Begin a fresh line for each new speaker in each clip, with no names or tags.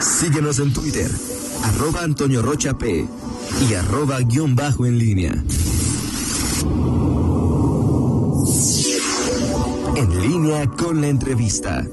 Síguenos en Twitter, arroba Antonio Rocha P y arroba guion bajo en línea. En línea con la entrevista.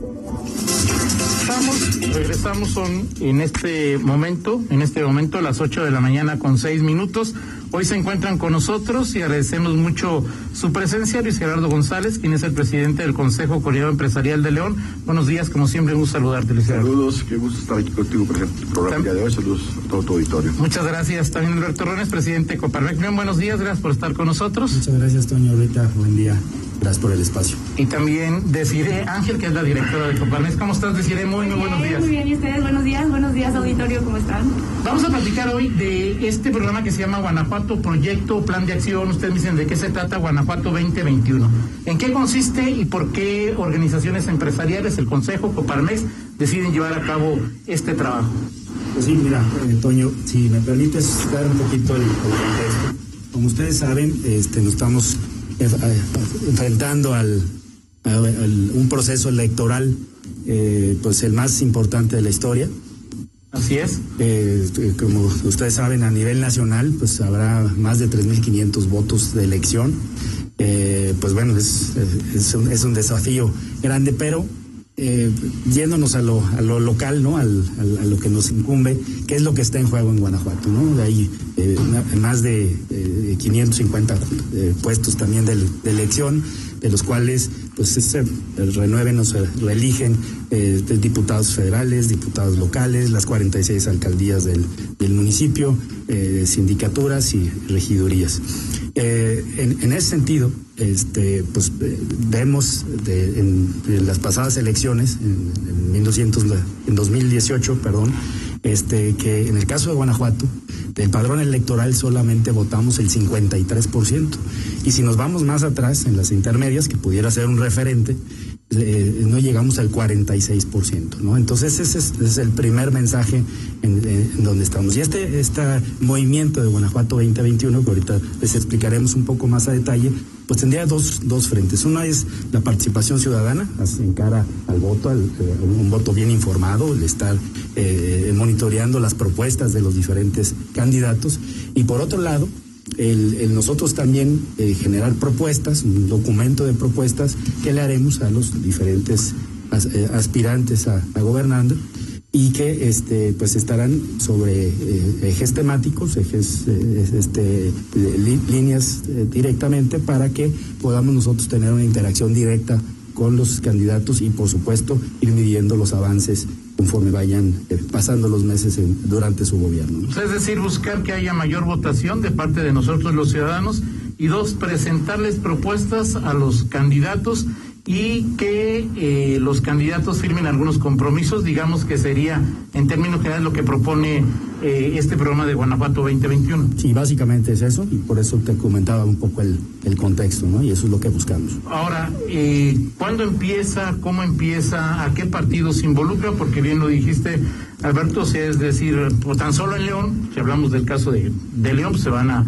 Regresamos, regresamos son en este momento, en este momento las 8 de la mañana con 6 minutos. Hoy se encuentran con nosotros y agradecemos mucho su presencia, Luis Gerardo González, quien es el presidente del Consejo Coordinador Empresarial de León. Buenos días, como siempre, un gusto saludarte, Luis Gerardo.
Saludos, qué gusto estar aquí contigo por el programa día de hoy. Saludos a todo tu auditorio.
Muchas gracias. También Alberto Rones, presidente de Coparmex. Bien, buenos días, gracias por estar con nosotros.
Muchas gracias, Toño. Ahorita, buen día. Gracias por el espacio.
Y también Desiree Ángel, que es la directora de Coparmex. ¿Cómo estás, Desiree? Muy, muy buenos días.
Muy bien, ¿y ustedes? Buenos días, buenos días, auditorio, ¿cómo están?
Vamos a platicar hoy de este programa que se llama Guanajuato Proyecto, Plan de Acción. Ustedes dicen de qué se trata Guanajuato 2021. ¿En qué consiste y por qué organizaciones empresariales, el Consejo, Coparmex, deciden llevar a cabo este trabajo?
Pues sí, mira, eh, Toño, si me permites dar un poquito el, el contexto. Como ustedes saben, este, nos estamos enfrentando al, al- un proceso electoral, eh, pues el más importante de la historia.
Así es.
Eh, eh, como ustedes saben, a nivel nacional, pues habrá más de 3.500 votos de elección. Eh, pues bueno, es, es, un, es un desafío grande, pero eh, yéndonos a lo, a lo local, ¿no? Al, a lo que nos incumbe, ¿qué es lo que está en juego en Guanajuato, ¿no? Ahí eh, más de eh, 550 eh, puestos también de, elección, de los cuales pues se renueven o se reeligen eh, diputados federales, diputados locales, las 46 alcaldías del, del municipio, eh, sindicaturas y regidurías. Eh, en, ese sentido, este, pues eh, vemos en, las pasadas elecciones, en, en 1900 en 2018, perdón, este, que en el caso de Guanajuato, del padrón electoral solamente votamos el 53%. Y si nos vamos más atrás, en las intermedias, que pudiera ser un referente, no llegamos al 46%, ¿no? Entonces ese es, el primer mensaje en, donde estamos. Y este, este movimiento de Guanajuato 2021, que ahorita les explicaremos un poco más a detalle, pues tendría dos, dos frentes. Una es la participación ciudadana, en cara al voto, al, eh, un voto bien informado, el estar eh, monitoreando las propuestas de los diferentes candidatos. Y por otro lado, el, nosotros también eh, generar propuestas, un documento de propuestas que le haremos a los diferentes eh, aspirantes a, gobernando y que este pues estarán sobre eh, ejes temáticos, ejes eh, este líneas directamente para que podamos nosotros tener una interacción directa con los candidatos y por supuesto ir midiendo los avances conforme vayan eh, pasando los meses en- durante su gobierno. ¿no?
Es decir, buscar que haya mayor votación de parte de nosotros los ciudadanos y dos, presentarles propuestas a los candidatos y que eh, los candidatos firmen algunos compromisos, digamos que sería en términos generales lo que propone eh, este programa de Guanajuato 2021.
Sí, básicamente es eso y por eso te comentaba un poco el, el contexto, ¿no? Y eso es lo que buscamos.
Ahora, eh, ¿cuándo empieza? ¿Cómo empieza? ¿A qué partido se involucra? Porque bien lo dijiste, Alberto, si es decir, o tan solo en León, si hablamos del caso de, de León, pues se van a...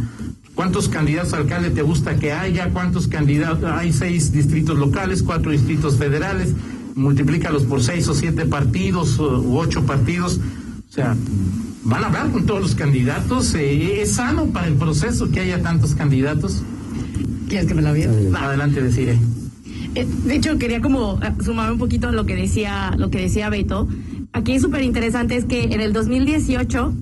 ¿Cuántos candidatos a alcalde te gusta que haya? ¿Cuántos candidatos? Hay seis distritos locales, cuatro distritos federales, multiplícalos por seis o siete partidos o- u ocho partidos. O sea, ¿van a hablar con todos los candidatos? Eh, ¿Es sano para el proceso que haya tantos candidatos?
¿Quieres que me la vea?
Adelante, deciré.
Eh, de hecho, quería como eh, sumar un poquito a lo que decía, lo que decía Beto. Aquí es súper interesante es que en el 2018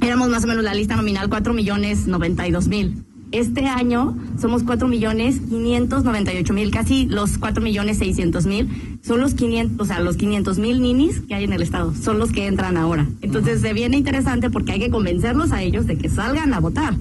éramos más o menos la lista nominal 4 millones 92 mil. Este año somos 4 millones 598 mil, casi los 4 millones 600 mil. Son los 500, o sea, los 500 mil ninis que hay en el estado, son los que entran ahora. Entonces se viene interesante porque hay que convencerlos a ellos de que salgan a votar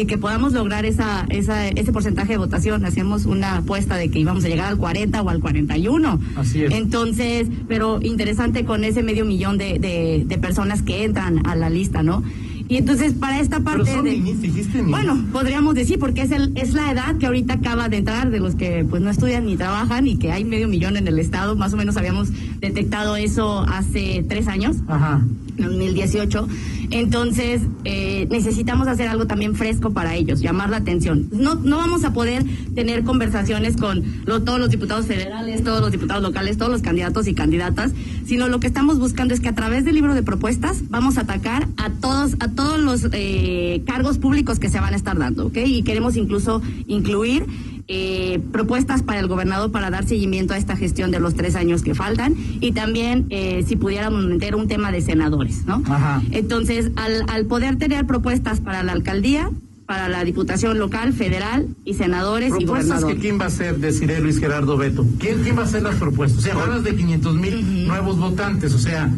y que podamos lograr esa, esa, ese porcentaje de votación. Hacíamos una apuesta de que íbamos a llegar al 40 o al 41.
Así es.
Entonces, pero interesante con ese medio millón de, de, de personas que entran a la lista, ¿no? Y entonces para esta parte
Pero son
de...
ninis, dijiste ninis.
Bueno, podríamos decir, porque es, el, es la edad que ahorita acaba de entrar, de los que pues no estudian ni trabajan y que hay medio millón en el estado, más o menos habíamos detectado eso hace tres años,
Ajá.
en 2018. Entonces, eh, necesitamos hacer algo también fresco para ellos, llamar la atención. No, no vamos a poder tener conversaciones con lo- todos los diputados federales, todos los diputados locales, todos los candidatos y candidatas, sino lo que estamos buscando es que a través del libro de propuestas vamos a atacar a todos, a todos los eh, cargos públicos que se van a estar dando, ¿ok? Y queremos incluso incluir eh, propuestas para el gobernador para dar seguimiento a esta gestión de los tres años que faltan y también eh, si pudiéramos meter un tema de senadores, ¿no?
Ajá.
Entonces, al, al poder tener propuestas para la alcaldía, para la diputación local, federal y senadores y
Propuestas
gobernador.
que quién va a ser, deciré Luis Gerardo Beto. ¿Quién, quién va a hacer las propuestas? O sea, hablas de 500 mil nuevos votantes, o sea,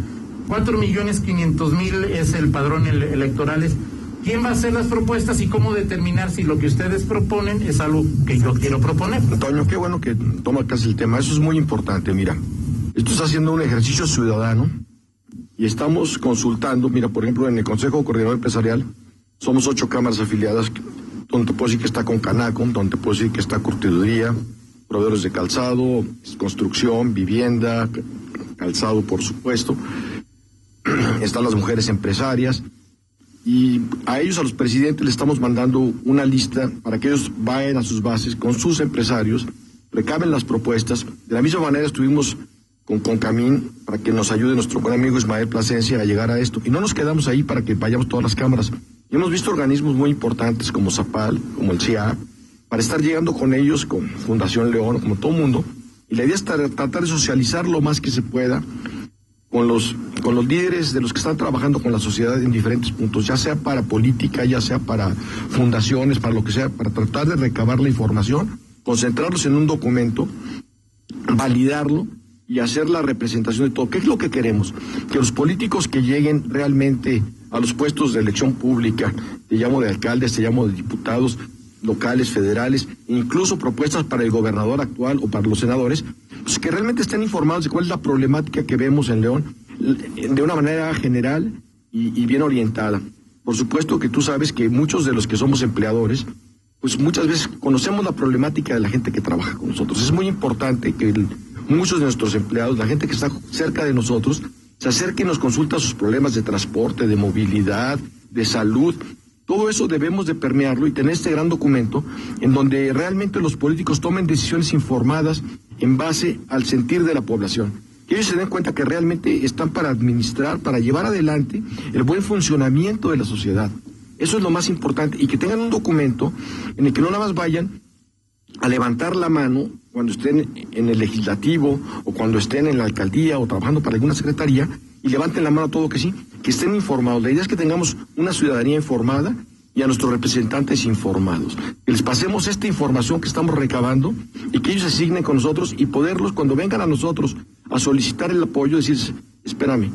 4 millones 500 mil es el padrón ele- electorales. ¿Quién va a hacer las propuestas y cómo determinar si lo que ustedes proponen es algo que yo quiero proponer?
Antonio, qué bueno que toma casi el tema. Eso es muy importante. Mira, esto está haciendo un ejercicio ciudadano y estamos consultando. Mira, por ejemplo, en el Consejo Coordinador Empresarial somos ocho cámaras afiliadas, donde puedo decir que está con Canacom, donde puedo decir que está curtiduría, proveedores de calzado, construcción, vivienda, calzado, por supuesto. Están las mujeres empresarias y a ellos, a los presidentes, le estamos mandando una lista para que ellos vayan a sus bases con sus empresarios, recaben las propuestas. De la misma manera estuvimos con Concamín para que nos ayude nuestro buen amigo Ismael Plasencia a llegar a esto. Y no nos quedamos ahí para que vayamos todas las cámaras. Hemos visto organismos muy importantes como Zapal, como el CIA, para estar llegando con ellos, con Fundación León, como todo mundo. Y la idea es tra- tratar de socializar lo más que se pueda con los, con los líderes de los que están trabajando con la sociedad en diferentes puntos, ya sea para política, ya sea para fundaciones, para lo que sea, para tratar de recabar la información, concentrarlos en un documento, validarlo y hacer la representación de todo. ¿Qué es lo que queremos? Que los políticos que lleguen realmente a los puestos de elección pública, te llamo de alcaldes, te llamo de diputados locales, federales, incluso propuestas para el gobernador actual o para los senadores, pues que realmente estén informados de cuál es la problemática que vemos en León de una manera general y, bien orientada. Por supuesto que tú sabes que muchos de los que somos empleadores, pues muchas veces conocemos la problemática de la gente que trabaja con nosotros. Es muy importante que muchos de nuestros empleados, la gente que está cerca de nosotros, se acerque y nos consulta sus problemas de transporte, de movilidad, de salud. Todo eso debemos de permearlo y tener este gran documento en donde realmente los políticos tomen decisiones informadas en base al sentir de la población. Que ellos se den cuenta que realmente están para administrar, para llevar adelante el buen funcionamiento de la sociedad. Eso es lo más importante y que tengan un documento en el que no nada más vayan a levantar la mano cuando estén en el legislativo o cuando estén en la alcaldía o trabajando para alguna secretaría y levanten la mano todo que sí, que estén informados. La idea es que tengamos una ciudadanía informada y a nuestros representantes informados. Que les pasemos esta información que estamos recabando y que ellos se asignen con nosotros y poderlos, cuando vengan a nosotros a solicitar el apoyo, decirles, espérame,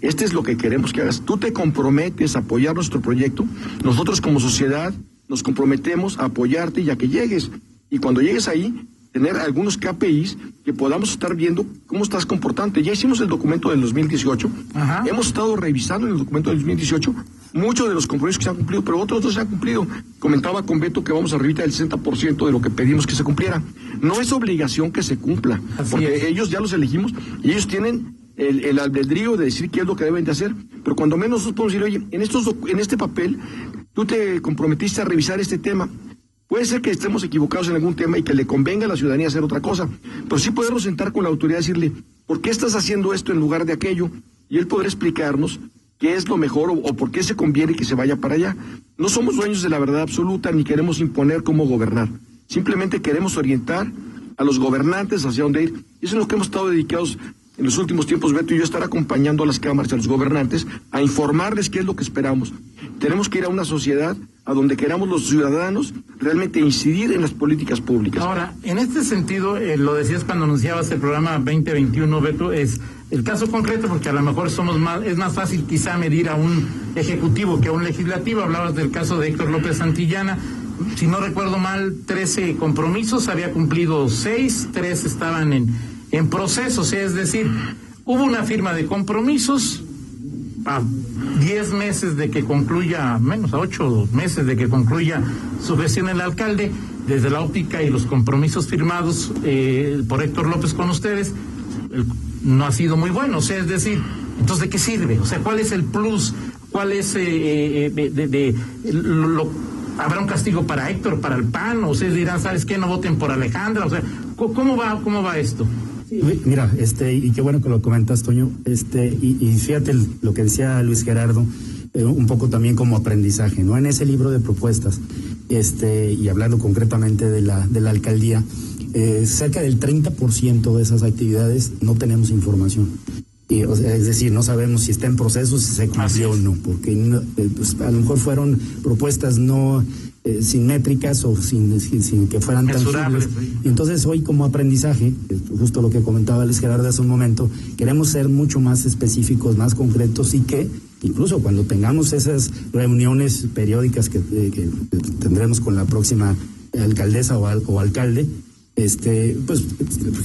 este es lo que queremos que hagas. Tú te comprometes a apoyar nuestro proyecto. Nosotros como sociedad nos comprometemos a apoyarte y a que llegues. Y cuando llegues ahí, tener algunos KPIs que podamos estar viendo cómo estás comportando. Ya hicimos el documento del 2018.
Ajá.
Hemos estado revisando el documento del 2018 muchos de los compromisos que se han cumplido, pero otros no se han cumplido. Comentaba con Beto que vamos arriba del 60% de lo que pedimos que se cumpliera. No es obligación que se cumpla,
Así
porque
es.
ellos ya los elegimos y ellos tienen el, el albedrío de decir qué es lo que deben de hacer. Pero cuando menos nosotros podemos decir, oye, en, estos, en este papel tú te comprometiste a revisar este tema. Puede ser que estemos equivocados en algún tema y que le convenga a la ciudadanía hacer otra cosa, pero sí podernos sentar con la autoridad y decirle, ¿por qué estás haciendo esto en lugar de aquello? Y él podrá explicarnos qué es lo mejor o, por qué se conviene que se vaya para allá. No somos dueños de la verdad absoluta ni queremos imponer cómo gobernar. Simplemente queremos orientar a los gobernantes hacia dónde ir. Y eso es lo que hemos estado dedicados en los últimos tiempos, Beto y yo, estar acompañando a las cámaras a los gobernantes a informarles qué es lo que esperamos. Tenemos que ir a una sociedad a donde queramos los ciudadanos realmente incidir en las políticas públicas.
Ahora, en este sentido, eh, lo decías cuando anunciabas el programa 2021, Beto, es el caso concreto, porque a lo mejor somos más, es más fácil quizá medir a un ejecutivo que a un legislativo. Hablabas del caso de Héctor López Santillana. Si no recuerdo mal, 13 compromisos, había cumplido 6, 3 estaban en, en proceso, es decir, hubo una firma de compromisos, a 10 meses de que concluya, menos a 8 meses de que concluya su gestión el alcalde, desde la óptica y los compromisos firmados eh, por Héctor López con ustedes, no ha sido muy bueno. O sea, es decir, entonces, ¿de qué sirve? O sea, ¿cuál es el plus? ¿Cuál es eh, eh, de, de, lo, habrá un castigo para Héctor, para el PAN? O ustedes dirán, ¿sabes qué? No voten por Alejandra. O sea, ¿cómo va, cómo va esto?
Mira, este, y qué bueno que lo comentas, Toño. Este, y, y fíjate lo que decía Luis Gerardo, eh, un poco también como aprendizaje, ¿no? En ese libro de propuestas, este, y hablando concretamente de la, de la alcaldía, eh, cerca del 30% de esas actividades no tenemos información. Y, o sea, es decir, no sabemos si está en proceso, si se cumplió o no, porque eh, pues, a lo mejor fueron propuestas no eh, sin métricas o sin, sin, que fueran tangibles. Y entonces hoy como aprendizaje, justo lo que comentaba Luis Gerardo hace un momento, queremos ser mucho más específicos, más concretos y que incluso cuando tengamos esas reuniones periódicas que, eh, tendremos con la próxima alcaldesa o, o alcalde, este, pues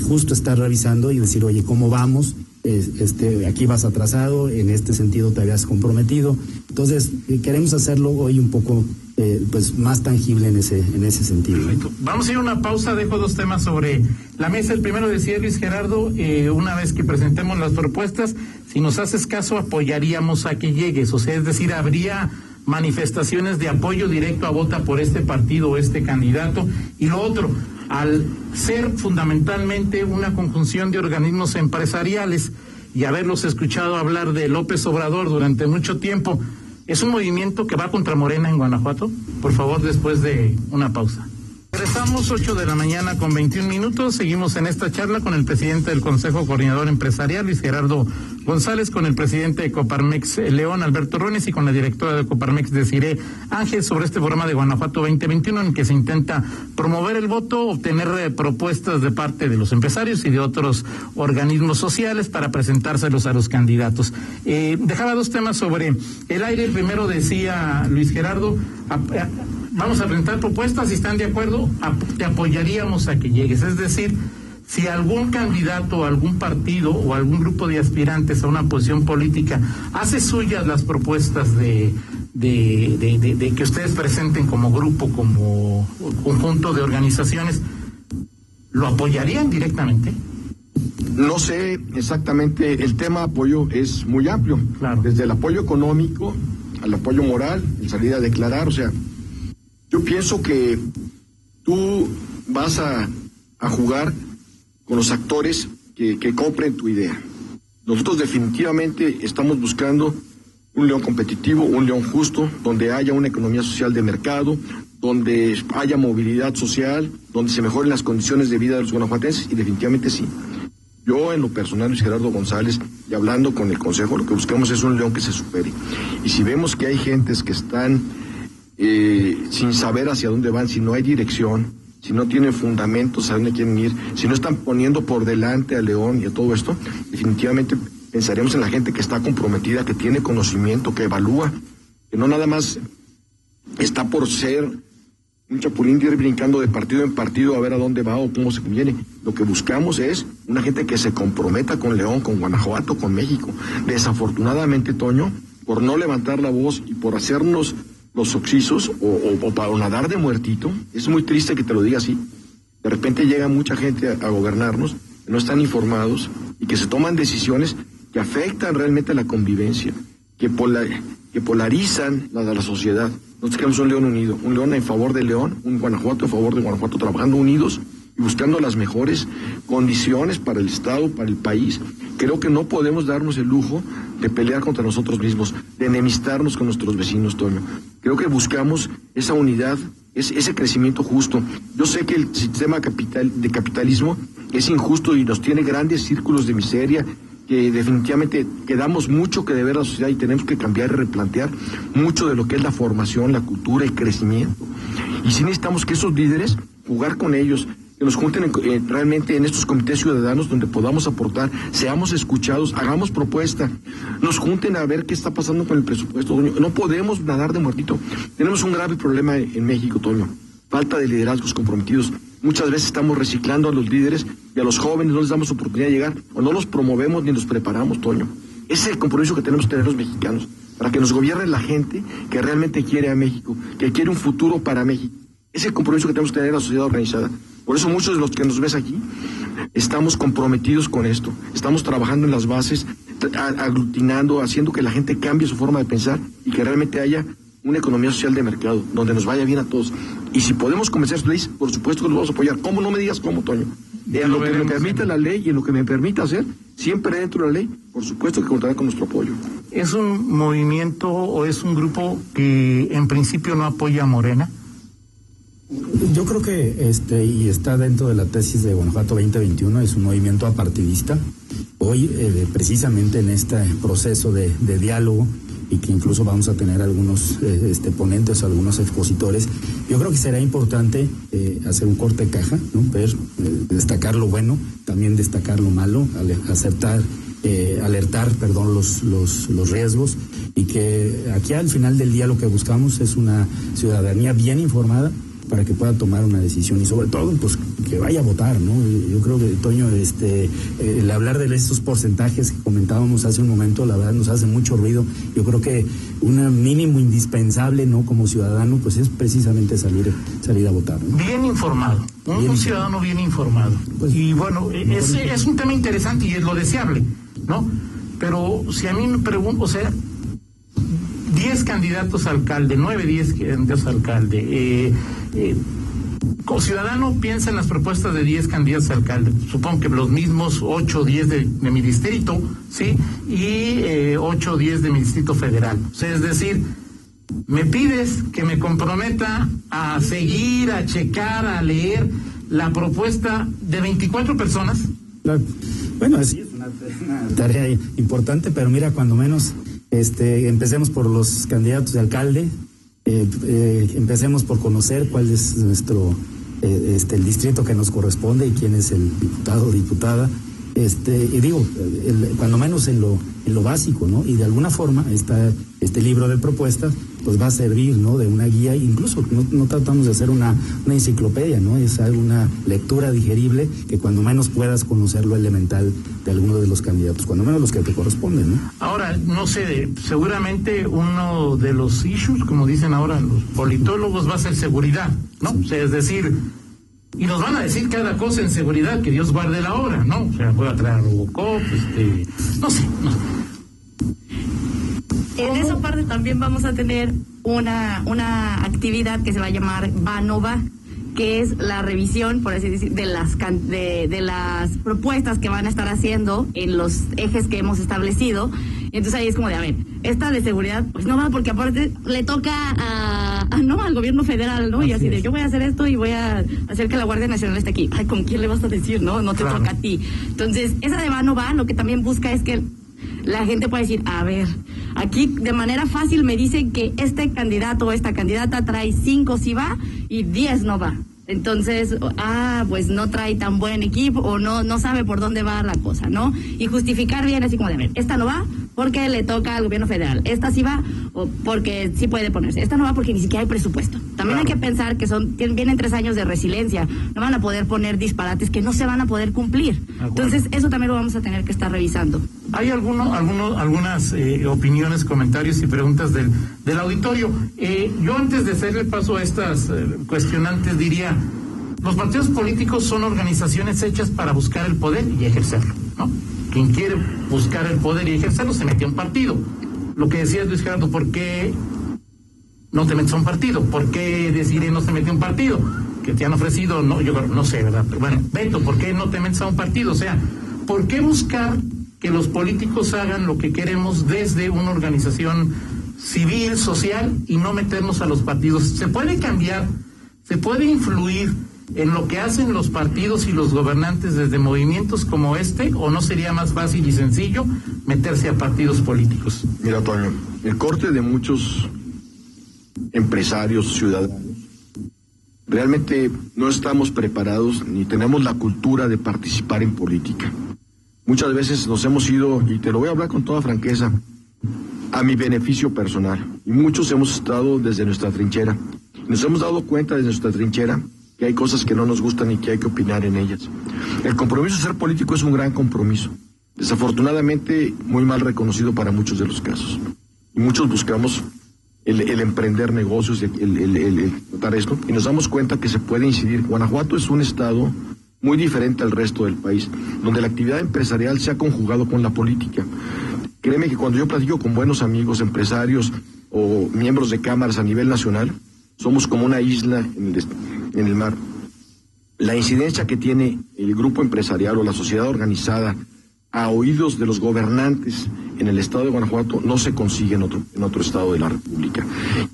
justo estar revisando y decir, oye, ¿cómo vamos? Este, aquí vas atrasado, en este sentido te habías comprometido. Entonces, eh, queremos hacerlo hoy un poco eh, pues más tangible en ese, en ese sentido.
Vamos a ir a una pausa, dejo dos temas sobre la mesa. El primero decía Luis Gerardo, eh, una vez que presentemos las propuestas, si nos haces caso, apoyaríamos a que llegues. O sea, es decir, habría manifestaciones de apoyo directo a vota por este partido o este candidato. Y lo otro, al ser fundamentalmente una conjunción de organismos empresariales y haberlos escuchado hablar de López Obrador durante mucho tiempo, ¿es un movimiento que va contra Morena en Guanajuato? Por favor, después de una pausa. Regresamos 8 de la mañana con 21 minutos. Seguimos en esta charla con el presidente del Consejo Coordinador Empresarial, Luis Gerardo González, con el presidente de Coparmex, León Alberto Rones, y con la directora de Coparmex, Desiree Ángel, sobre este programa de Guanajuato 2021, en que se intenta promover el voto, obtener eh, propuestas de parte de los empresarios y de otros organismos sociales para presentárselos a los candidatos. Eh, dejaba dos temas sobre el aire. Primero decía Luis Gerardo, vamos a presentar propuestas, si están de acuerdo, te apoyaríamos a que llegues. Es decir, si algún candidato, algún partido o algún grupo de aspirantes a una posición política hace suyas las propuestas de, de, que ustedes presenten como grupo, como conjunto de organizaciones, ¿lo apoyarían directamente?
No sé exactamente, el tema apoyo es muy amplio, desde el apoyo económico al apoyo moral, el salir a declarar, o sea, yo pienso que tú vas a, jugar con los actores que, compren tu idea. Nosotros definitivamente estamos buscando un león competitivo, un león justo, donde haya una economía social de mercado, donde haya movilidad social, donde se mejoren las condiciones de vida de los guanajuatenses, y definitivamente sí. Yo, en lo personal, Luis Gerardo González, y hablando con el Consejo, lo que buscamos es un león que se supere. Y si vemos que hay gentes que están eh, sin saber hacia dónde van, si no hay dirección, si no tienen fundamentos a dónde quieren ir, si no están poniendo por delante a León y a todo esto, definitivamente pensaremos en la gente que está comprometida, que tiene conocimiento, que evalúa, que no nada más está por ser un chapulín de ir brincando de partido en partido a ver a dónde va o cómo se conviene. Lo que buscamos es una gente que se comprometa con León, con Guanajuato, con México. Desafortunadamente, Toño, por no levantar la voz y por hacernos los oxisos o, para nadar de muertito. Es muy triste que te lo diga así. De repente llega mucha gente a, gobernarnos que no están informados y que se toman decisiones que afectan realmente la convivencia, que, que polarizan la la sociedad. Nosotros queremos un León unido, un León en favor de León, un Guanajuato en favor de Guanajuato, trabajando unidos buscando las mejores condiciones para el Estado, para el país. Creo que no podemos darnos el lujo de pelear contra nosotros mismos, de enemistarnos con nuestros vecinos, Toño. Creo que buscamos esa unidad, ese crecimiento justo. Yo sé que el sistema de capitalismo es injusto y nos tiene grandes círculos de miseria que definitivamente quedamos mucho que deber a la sociedad y tenemos que cambiar y replantear mucho de lo que es la formación, la cultura, el crecimiento. Y si necesitamos que esos líderes, jugar con ellos, que nos junten realmente en estos comités ciudadanos donde podamos aportar, seamos escuchados, hagamos propuesta, nos junten a ver qué está pasando con el presupuesto, No podemos nadar de muertito. Tenemos un grave problema en México, Toño. Falta de liderazgos comprometidos. Muchas veces estamos reciclando a los líderes y a los jóvenes no les damos oportunidad de llegar o no los promovemos ni los preparamos, Toño. Ese es el compromiso que tenemos que tener los mexicanos, para que nos gobierne la gente que realmente quiere a México, que quiere un futuro para México. Ese es el compromiso que tenemos que tener la sociedad organizada. Por eso muchos de los que nos ves aquí estamos comprometidos con esto. Estamos trabajando en las bases, aglutinando, haciendo que la gente cambie su forma de pensar y que realmente haya una economía social de mercado, donde nos vaya bien a todos. Y si podemos convencer a país, por supuesto que los vamos a apoyar. ¿Cómo? No me digas cómo, Toño. En lo, que me permite la ley y en lo que me permita hacer, siempre dentro de la ley, por supuesto que contará con nuestro apoyo.
¿Es un movimiento o es un grupo que en principio no apoya a Morena?
Yo creo que este y está dentro de la tesis de Guanajuato 2021 es un movimiento apartidista. Hoy eh, precisamente en este proceso de, diálogo y que incluso vamos a tener algunos eh, este, ponentes, algunos expositores, yo creo que será importante eh, hacer un corte caja, ¿no? ver, destacar lo bueno, también destacar lo malo, acertar alertar perdón, los, los, los, riesgos y que aquí al final del día lo que buscamos es una ciudadanía bien informada para que pueda tomar una decisión y sobre todo pues que vaya a votar, ¿no? Yo creo que Toño, este, el hablar de estos porcentajes que comentábamos hace un momento, la verdad nos hace mucho ruido. Yo creo que un mínimo indispensable, ¿no? Como ciudadano, pues es precisamente salir, salir a votar.
Bien informado, un, ciudadano bien informado. Pues, y bueno, es, es un tema interesante y es lo deseable, ¿no? Pero si a mí me pregunto, o sea, 10 candidatos a alcalde, 9, 10 candidatos a alcalde. Eh, eh, como ciudadano piensa en las propuestas de 10 candidatos a alcalde, supongo que los mismos 8 o 10 de, mi distrito, ¿sí? Y eh, 8 o 10 de mi distrito federal. O sea, es decir, me pides que me comprometa a seguir, a checar, a leer la propuesta de 24 personas.
Bueno, sí, es una tarea importante, pero mira, cuando menos este, empecemos por los candidatos de alcalde, eh, eh, empecemos por conocer cuál es nuestro, eh, este, el distrito que nos corresponde y quién es el diputado o diputada. Este, y digo, cuando menos en lo, en lo básico, ¿no? Y de alguna forma, esta, este libro de propuestas, pues va a servir, ¿no? De una guía, incluso no, tratamos de hacer una, una, enciclopedia, ¿no? Es una lectura digerible que cuando menos puedas conocer lo elemental de alguno de los candidatos, cuando menos los que te corresponden, ¿no?
Ahora, no sé, seguramente uno de los issues, como dicen ahora los politólogos, va a ser seguridad, ¿no? es decir, y nos van a decir cada cosa en seguridad, que Dios guarde la hora, ¿no? O sea, puede traer a Robocop, este, no sé,
En esa parte también vamos a tener una, una actividad que se va a llamar Vanova, que es la revisión, por así decir, de las, de, de las propuestas que van a estar haciendo en los ejes que hemos establecido. Entonces ahí es como de, a ver, esta de seguridad, pues no va, porque aparte le toca a, no, al gobierno federal, ¿no? y así de, yo voy a hacer esto y voy a hacer que la Guardia Nacional esté aquí. Ay, ¿con quién le vas a decir, no? No te toca a ti. Entonces, esa de va no va, lo que también busca es que la gente pueda decir, a ver, aquí de manera fácil me dicen que este candidato o esta candidata trae cinco si va y diez no va. Entonces, ah, pues no trae tan buen equipo o no, no sabe por dónde va la cosa, ¿no? Y justificar bien así como de, ver, esta no va porque le toca al gobierno federal, esta sí va o porque sí puede ponerse, esta no va porque ni siquiera hay presupuesto. También hay que pensar que son, vienen tres años de resiliencia, no van a poder poner disparates que no se van a poder cumplir. Entonces, eso también lo vamos a tener que estar revisando.
Hay alguno, alguno, algunas eh, opiniones, comentarios y preguntas del, del auditorio. Eh, yo antes de hacerle paso a estas eh, cuestionantes diría, los partidos políticos son organizaciones hechas para buscar el poder y ejercerlo, ¿no? Quien quiere buscar el poder y ejercerlo se mete a un partido. Lo que decía Luis Gerardo, ¿por qué no te metes a un partido? ¿Por qué decir no se mete a un partido? Que te han ofrecido, no, yo no sé, ¿verdad? bueno, Beto, ¿por qué no te metes a un partido? O sea, ¿por qué buscar que los políticos hagan lo que queremos desde una organización civil, social y no meternos a los partidos? Se puede cambiar, se puede influir en lo que hacen los partidos y los gobernantes desde movimientos como este o no sería más fácil y sencillo meterse a partidos políticos?
Mira, Toño, el corte de muchos empresarios, ciudadanos, realmente no estamos preparados ni tenemos la cultura de participar en política. Muchas veces nos hemos ido, y te lo voy a hablar con toda franqueza, a mi beneficio personal. Y muchos hemos estado desde nuestra trinchera. Nos hemos dado cuenta desde nuestra trinchera que hay cosas que no nos gustan y que hay que opinar en ellas. El compromiso de ser político es un gran compromiso. desafortunadamente muy mal reconocido para muchos de los casos. Y muchos buscamos el, emprender negocios, el, el, el, esto, y nos damos cuenta que se puede incidir. Guanajuato es un estado muy diferente al resto del país, donde la actividad empresarial se ha conjugado con la política. Créeme que cuando yo platico con buenos amigos, empresarios o miembros de cámaras a nivel nacional, somos como una isla en el, en el mar. La incidencia que tiene el grupo empresarial o la sociedad organizada a oídos de los gobernantes en el estado de Guanajuato no se consigue en otro, en otro estado de la República.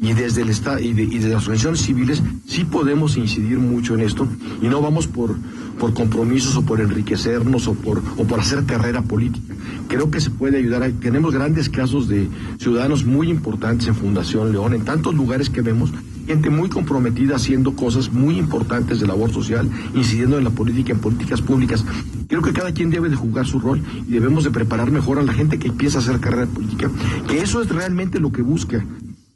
Y desde el estado y de, las organizaciones civiles sí podemos incidir mucho en esto y no vamos por, por compromisos o por enriquecernos o por, o por hacer carrera política. Creo que se puede ayudar. tenemos grandes casos de ciudadanos muy importantes en Fundación León, en tantos lugares que vemos gente muy comprometida haciendo cosas muy importantes de labor social, incidiendo en la política, en políticas públicas. Creo que cada quien debe de jugar su rol y debemos de preparar mejor a la gente que empieza a hacer carrera política, que eso es realmente lo que busca,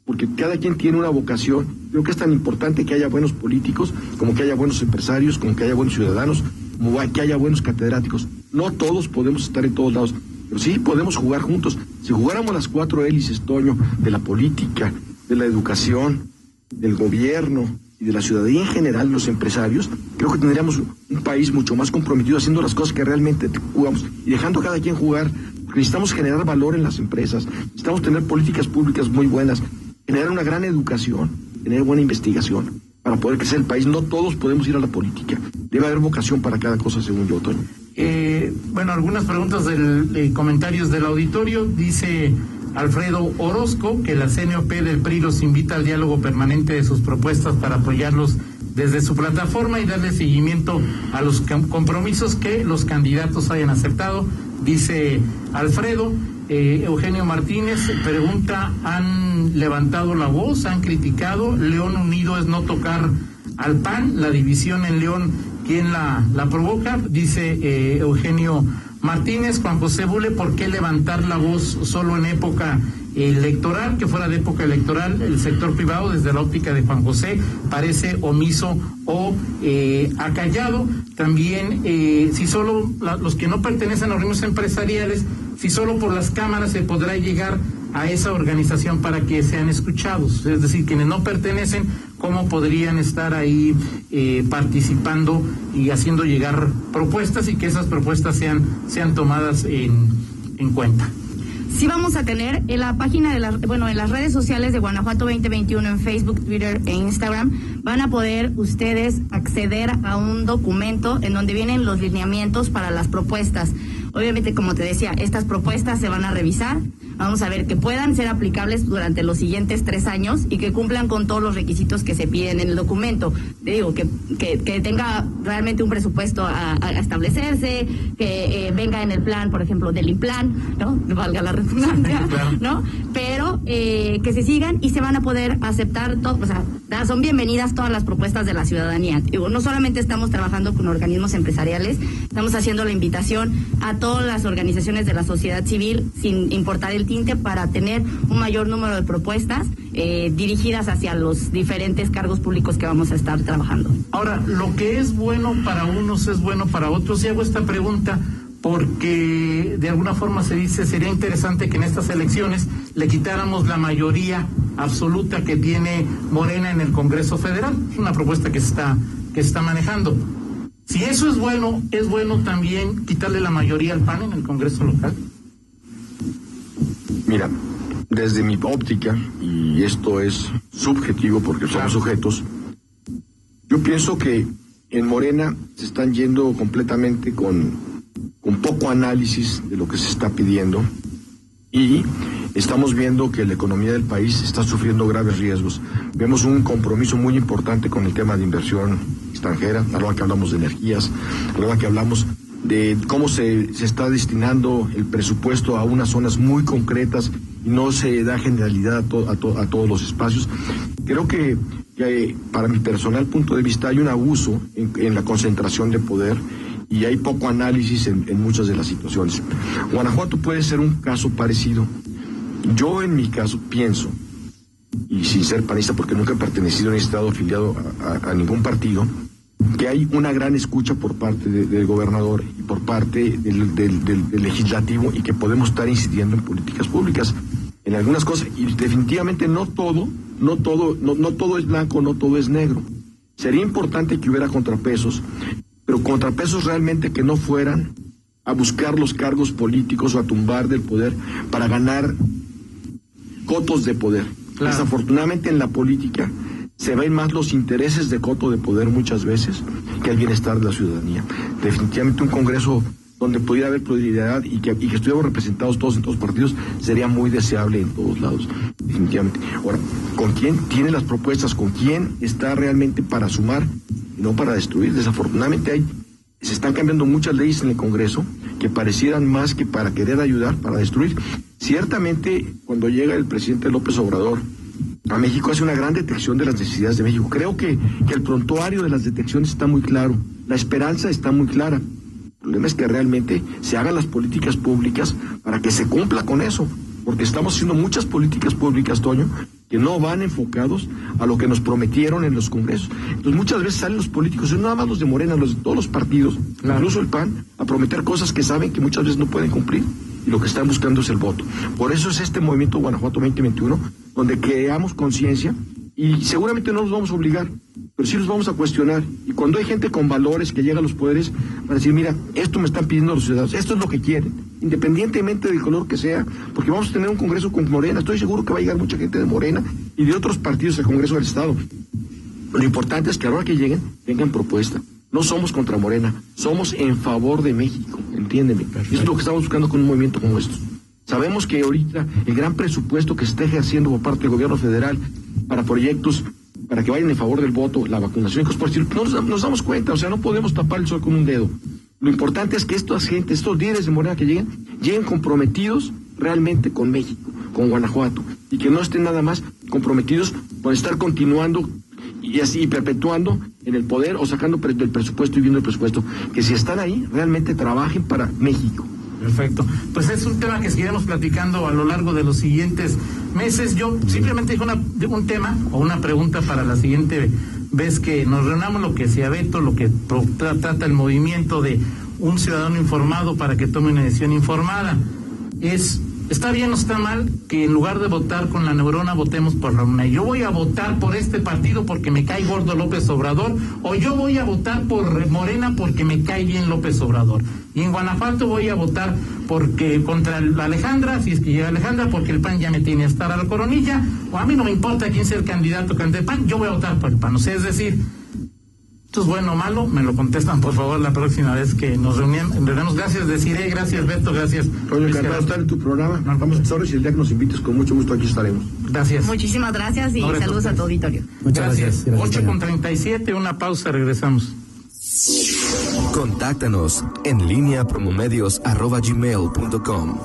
porque cada quien tiene una vocación. Creo que es tan importante que haya buenos políticos, como que haya buenos empresarios, como que haya buenos ciudadanos, como que haya buenos catedráticos. No todos podemos estar en todos lados, pero sí podemos jugar juntos. Si jugáramos las cuatro hélices, Toño, de la política, de la educación, del gobierno y de la ciudadanía en general, los empresarios, creo que tendríamos un país mucho más comprometido haciendo las cosas que realmente jugamos y dejando a cada quien jugar. necesitamos generar valor en las empresas, necesitamos tener políticas públicas muy buenas, generar una gran educación, tener buena investigación para poder crecer el país. No todos podemos ir a la política. Debe haber vocación para cada cosa, según yo, Toño.
Eh, bueno, algunas preguntas del, de comentarios del auditorio. Dice Alfredo Orozco, que la CNOP del PRI los invita al diálogo permanente de sus propuestas para apoyarlos desde su plataforma y darle seguimiento a los compromisos que los candidatos hayan aceptado. Dice Alfredo, eh, Eugenio Martínez pregunta, ¿han levantado la voz? ¿Han criticado? León Unido es no tocar al PAN, la división en León, ¿quién la, la provoca? Dice eh, Eugenio Martínez, Juan José Bule, ¿por qué levantar la voz solo en época electoral, que fuera de época electoral, el sector privado, desde la óptica de Juan José, parece omiso o eh, acallado. También, eh, si solo los que no pertenecen a ritmos empresariales, si solo por las cámaras se podrá llegar a esa organización para que sean escuchados. Es decir, quienes no pertenecen, ¿cómo podrían estar ahí eh, participando y haciendo llegar propuestas y que esas propuestas sean, sean tomadas en, en cuenta?
Sí vamos a tener en la página de las, bueno, en las redes sociales de Guanajuato 2021 en Facebook, Twitter e Instagram van a poder ustedes acceder a un documento en donde vienen los lineamientos para las propuestas. Obviamente, como te decía, estas propuestas se van a revisar. Vamos a ver que puedan ser aplicables durante los siguientes tres años y que cumplan con todos los requisitos que se piden en el documento. Te digo, que, que, tenga realmente un presupuesto a, establecerse, que eh, venga en el plan, por ejemplo, del IMPLAN, ¿no? Valga la redundancia, ¿no? Pero eh, que se sigan y se van a poder aceptar todo, o sea, son bienvenidas todas las propuestas de la ciudadanía. Digo, no solamente estamos trabajando con organismos empresariales, estamos haciendo la invitación a todas las organizaciones de la sociedad civil, sin importar el tinte, para tener un mayor número de propuestas eh, dirigidas hacia los diferentes cargos públicos que vamos a estar trabajando.
Ahora, lo que es bueno para unos es bueno para otros. Y hago esta pregunta porque de alguna forma se dice sería interesante que en estas elecciones le quitáramos la mayoría absoluta que tiene Morena en el Congreso Federal. Es una propuesta que está que está manejando. Si eso es bueno, ¿es bueno también quitarle la mayoría al PAN en el Congreso local?
Mira, desde mi óptica, y esto es subjetivo porque somos sujetos, yo pienso que en Morena se están yendo completamente con, con poco análisis de lo que se está pidiendo y estamos viendo que la economía del país está sufriendo graves riesgos. Vemos un compromiso muy importante con el tema de inversión extranjera, ahora que hablamos de energías, ahora que hablamos de cómo se, se, está destinando el presupuesto a unas zonas muy concretas y no se da generalidad a, a, todos los espacios. Creo que, para mi personal punto de vista hay un abuso en, la concentración de poder y hay poco análisis en, muchas de las situaciones. Guanajuato puede ser un caso parecido. Yo en mi caso pienso, y sin ser panista porque nunca he pertenecido ni estado afiliado a, a ningún partido, que hay una gran escucha por parte del gobernador y por parte del, del, legislativo y que podemos estar incidiendo en políticas públicas en algunas cosas y definitivamente no todo, no todo, no, no todo es blanco, no todo es negro. Sería importante que hubiera contrapesos, pero contrapesos realmente que no fueran a buscar los cargos políticos o a tumbar del poder para ganar cotos de poder. Desafortunadamente en la política se ven más los intereses de coto de poder muchas veces que el bienestar de la ciudadanía. Definitivamente un Congreso donde pudiera haber pluralidad y que, y que estuviéramos representados todos en todos partidos sería muy deseable en todos lados, definitivamente. Ahora, ¿con quién tiene las propuestas? ¿Con quién está realmente para sumar y no para destruir? Desafortunadamente hay, se están cambiando muchas leyes en el Congreso que parecieran más que para querer ayudar, para destruir. Ciertamente, cuando llega el presidente López Obrador a México, hace una gran detección de las necesidades de México. Creo que, que el prontuario de las detecciones está muy claro, la esperanza está muy clara. El problema es que realmente se hagan las políticas públicas para que se cumpla con eso, porque estamos haciendo muchas políticas públicas, Toño, que no van enfocados a lo que nos prometieron en los congresos. Entonces muchas veces salen los políticos, no nada más los de Morena, los de todos los partidos, incluso el PAN, a prometer cosas que saben que muchas veces no pueden cumplir y lo que están buscando es el voto. Por eso es este movimiento Guanajuato 2021, donde creamos conciencia y seguramente no nos vamos a obligar, pero sí los vamos a cuestionar. Y cuando hay gente con valores que llega a los poderes, para decir, mira, esto me están pidiendo los ciudadanos, esto es lo que quieren, independientemente del color que sea, porque vamos a tener un Congreso con Morena, estoy seguro que va a llegar mucha gente de Morena y de otros partidos al Congreso del Estado. Lo importante es que ahora que lleguen, tengan propuesta. No somos contra Morena, somos en favor de México, entiéndeme. Eso es lo que estamos buscando con un movimiento como este. Sabemos que ahorita el gran presupuesto que se está ejerciendo por parte del gobierno federal para proyectos para que vayan en favor del voto, la vacunación y cosas por no nos, nos, damos cuenta, o sea, no podemos tapar el sol con un dedo. Lo importante es que estas gente, estos líderes de Morena que lleguen, lleguen comprometidos realmente con México, con Guanajuato, y que no estén nada más comprometidos con estar continuando y así perpetuando en el poder o sacando del presupuesto y viendo el presupuesto, que si están ahí, realmente trabajen para México.
Perfecto. Pues es un tema que seguiremos platicando a lo largo de los siguientes meses. Yo simplemente digo una, un tema o una pregunta para la siguiente vez que nos reunamos, lo que sea Beto, lo que trata el movimiento de un ciudadano informado para que tome una decisión informada. Es está bien o está mal que en lugar de votar con la neurona votemos por la UNA. Yo voy a votar por este partido porque me cae gordo López Obrador o yo voy a votar por Morena porque me cae bien López Obrador. Y en Guanajuato voy a votar porque contra Alejandra, si es que llega Alejandra, porque el PAN ya me tiene hasta a la coronilla, o a mí no me importa quién sea el candidato que el PAN, yo voy a votar por el PAN. O sea, es decir, esto es bueno o malo, me lo contestan por favor la próxima vez que nos reunimos. Gracias, deciré, gracias Beto, gracias.
Oye, encantado estar en tu programa. Vamos a y el día que nos invites, con mucho gusto aquí estaremos.
Gracias.
Muchísimas gracias y saludos a tu auditorio.
Muchas gracias. gracias. 8 con 37, una pausa, regresamos.
Contáctanos en línea promomedios.com